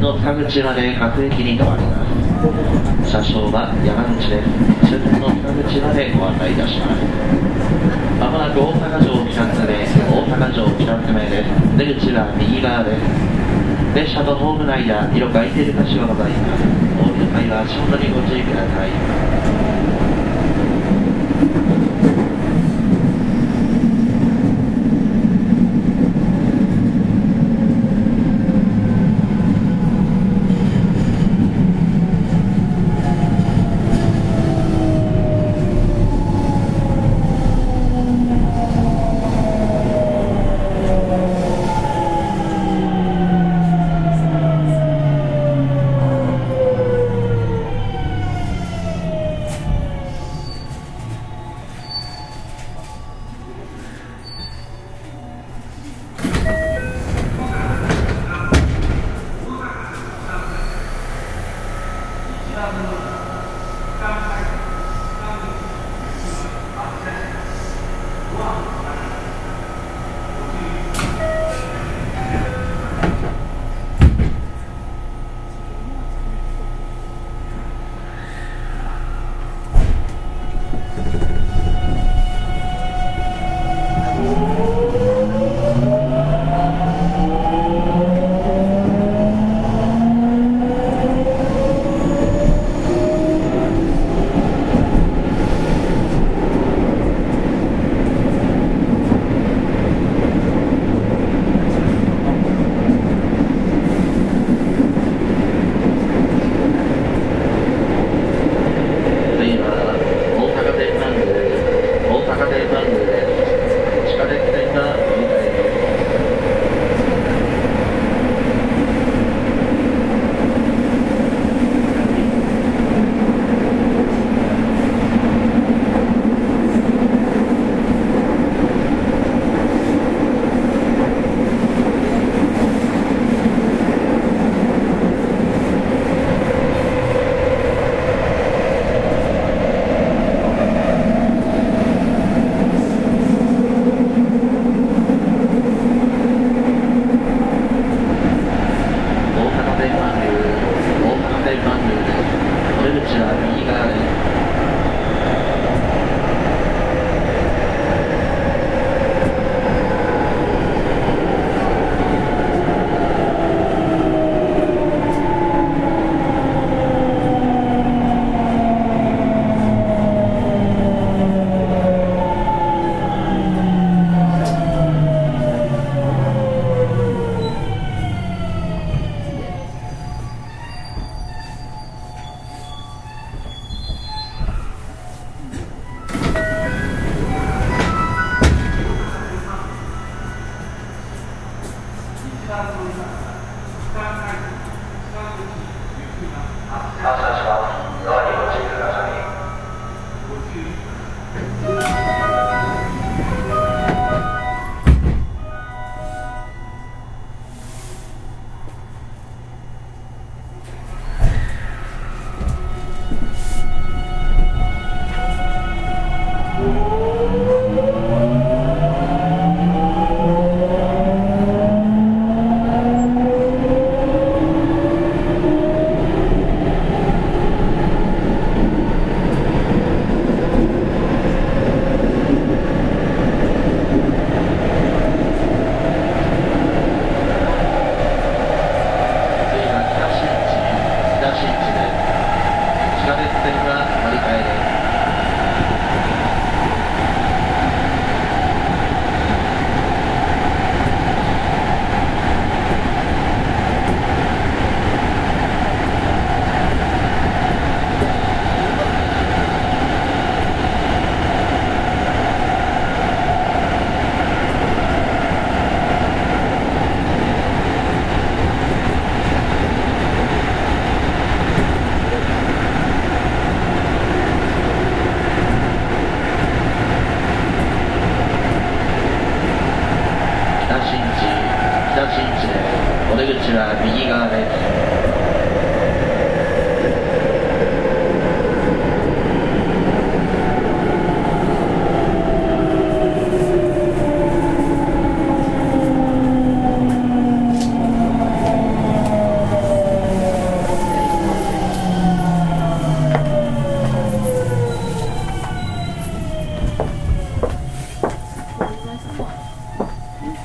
線の北口。まで各駅に停まります。車掌は山口です。終点の北口までご案内いたします。まもなく大阪城北詰め大阪城北詰めです。出口は右側です。列車とホームの間広く空いている箇所がござい。ますお降りの際は足元にご注意ください。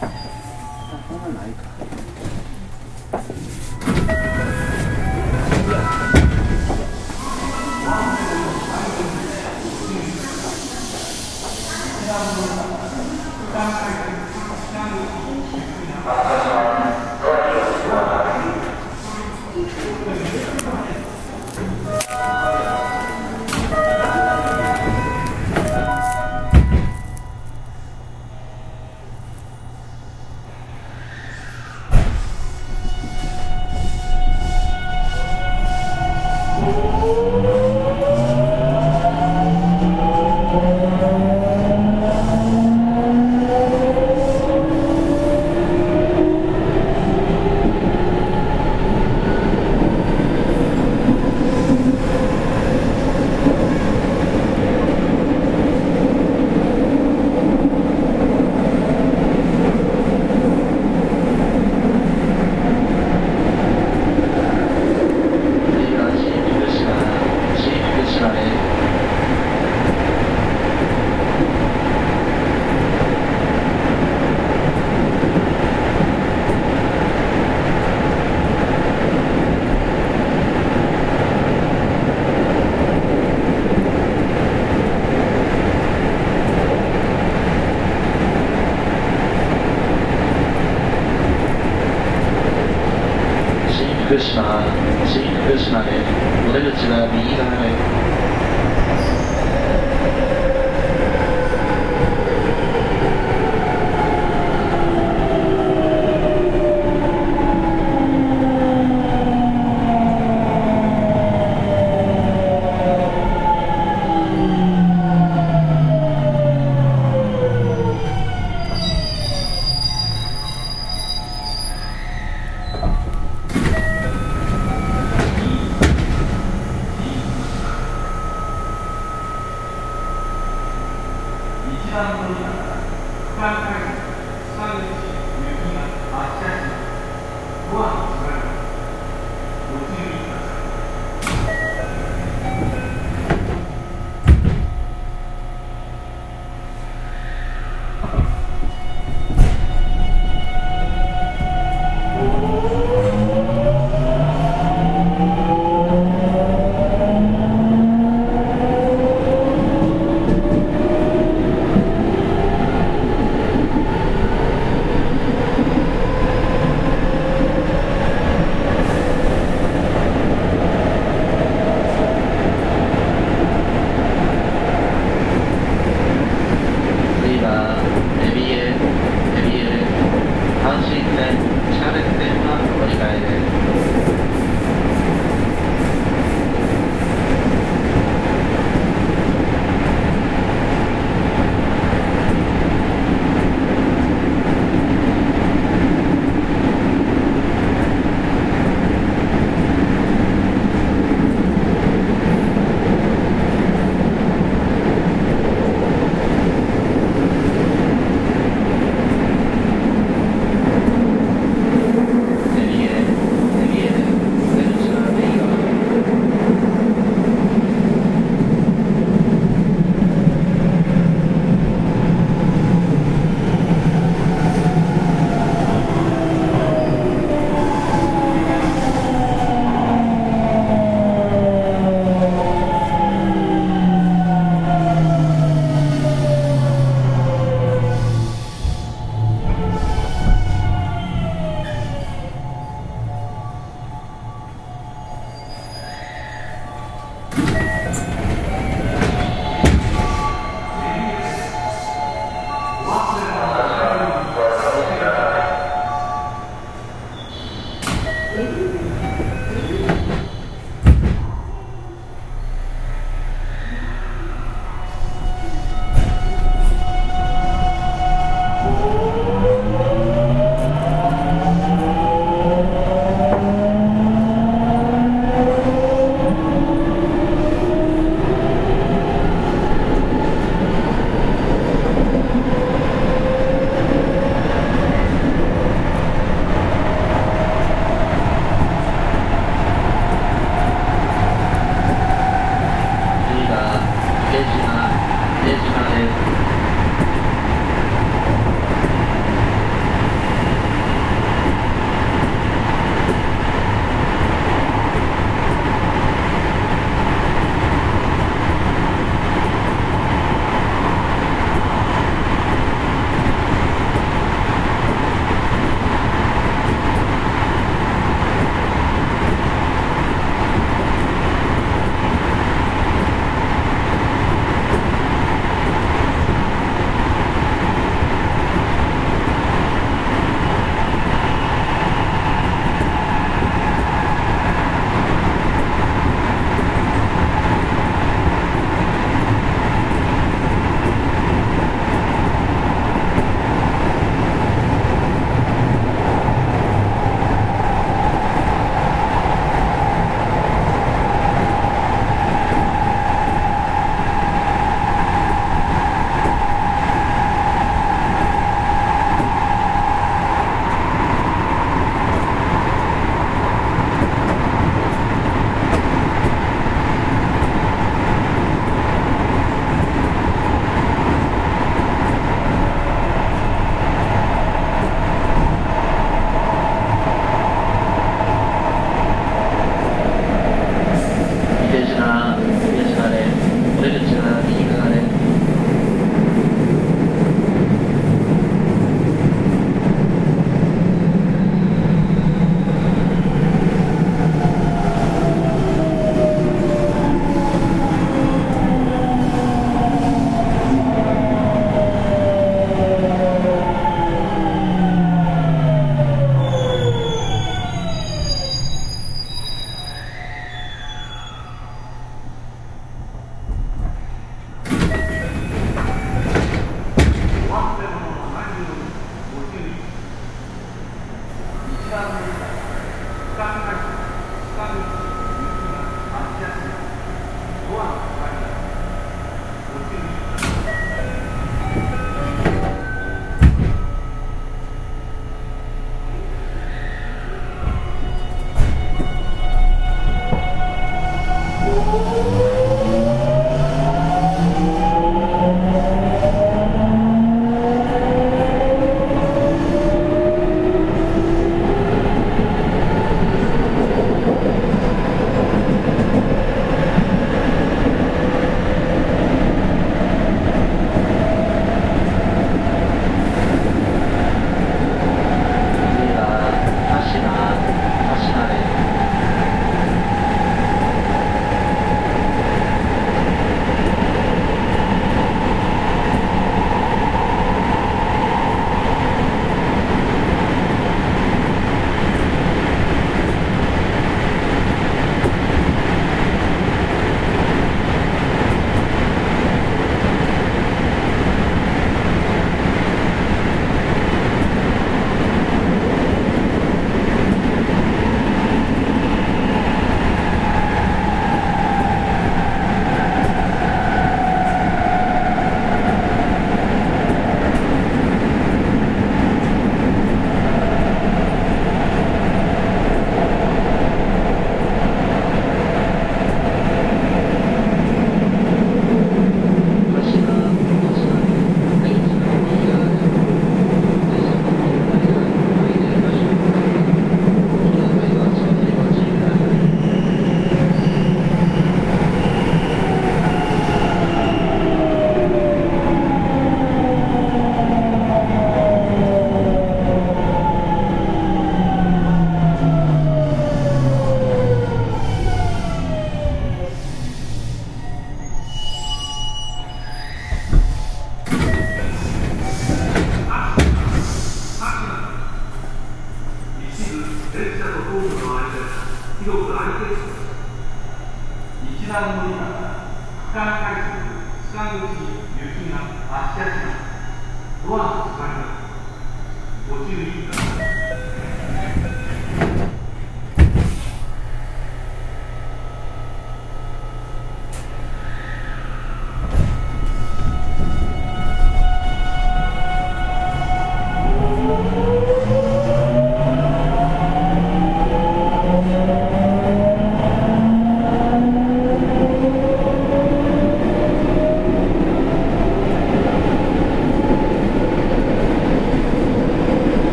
そんがないか。Høstner, sent altså, Høstner, relativt er vi i gang med. Bye.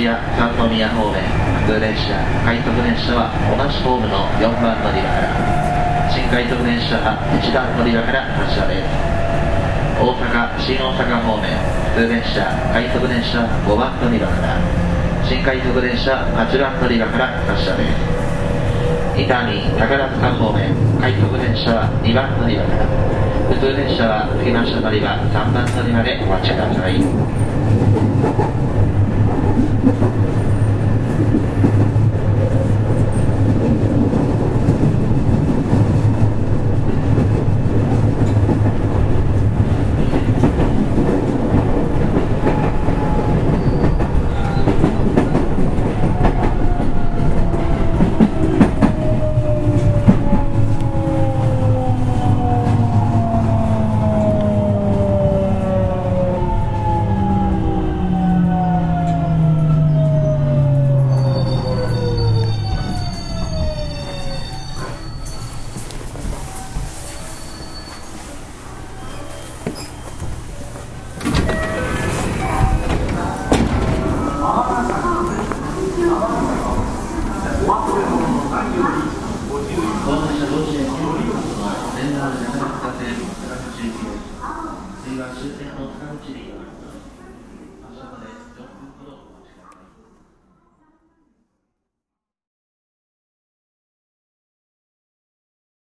芦屋、三宮方面、普通電車、快速電車は同じホームの4番乗り場から、新快速電車は1番乗り場から発車です。大阪、新大阪方面、普通電車、快速電車5番乗り場から、新快速電車8番乗り場から発車です。伊丹、宝塚方面、快速電車は2番乗り場から、普通電車は次の下乗り場3番乗り場でお待ちください。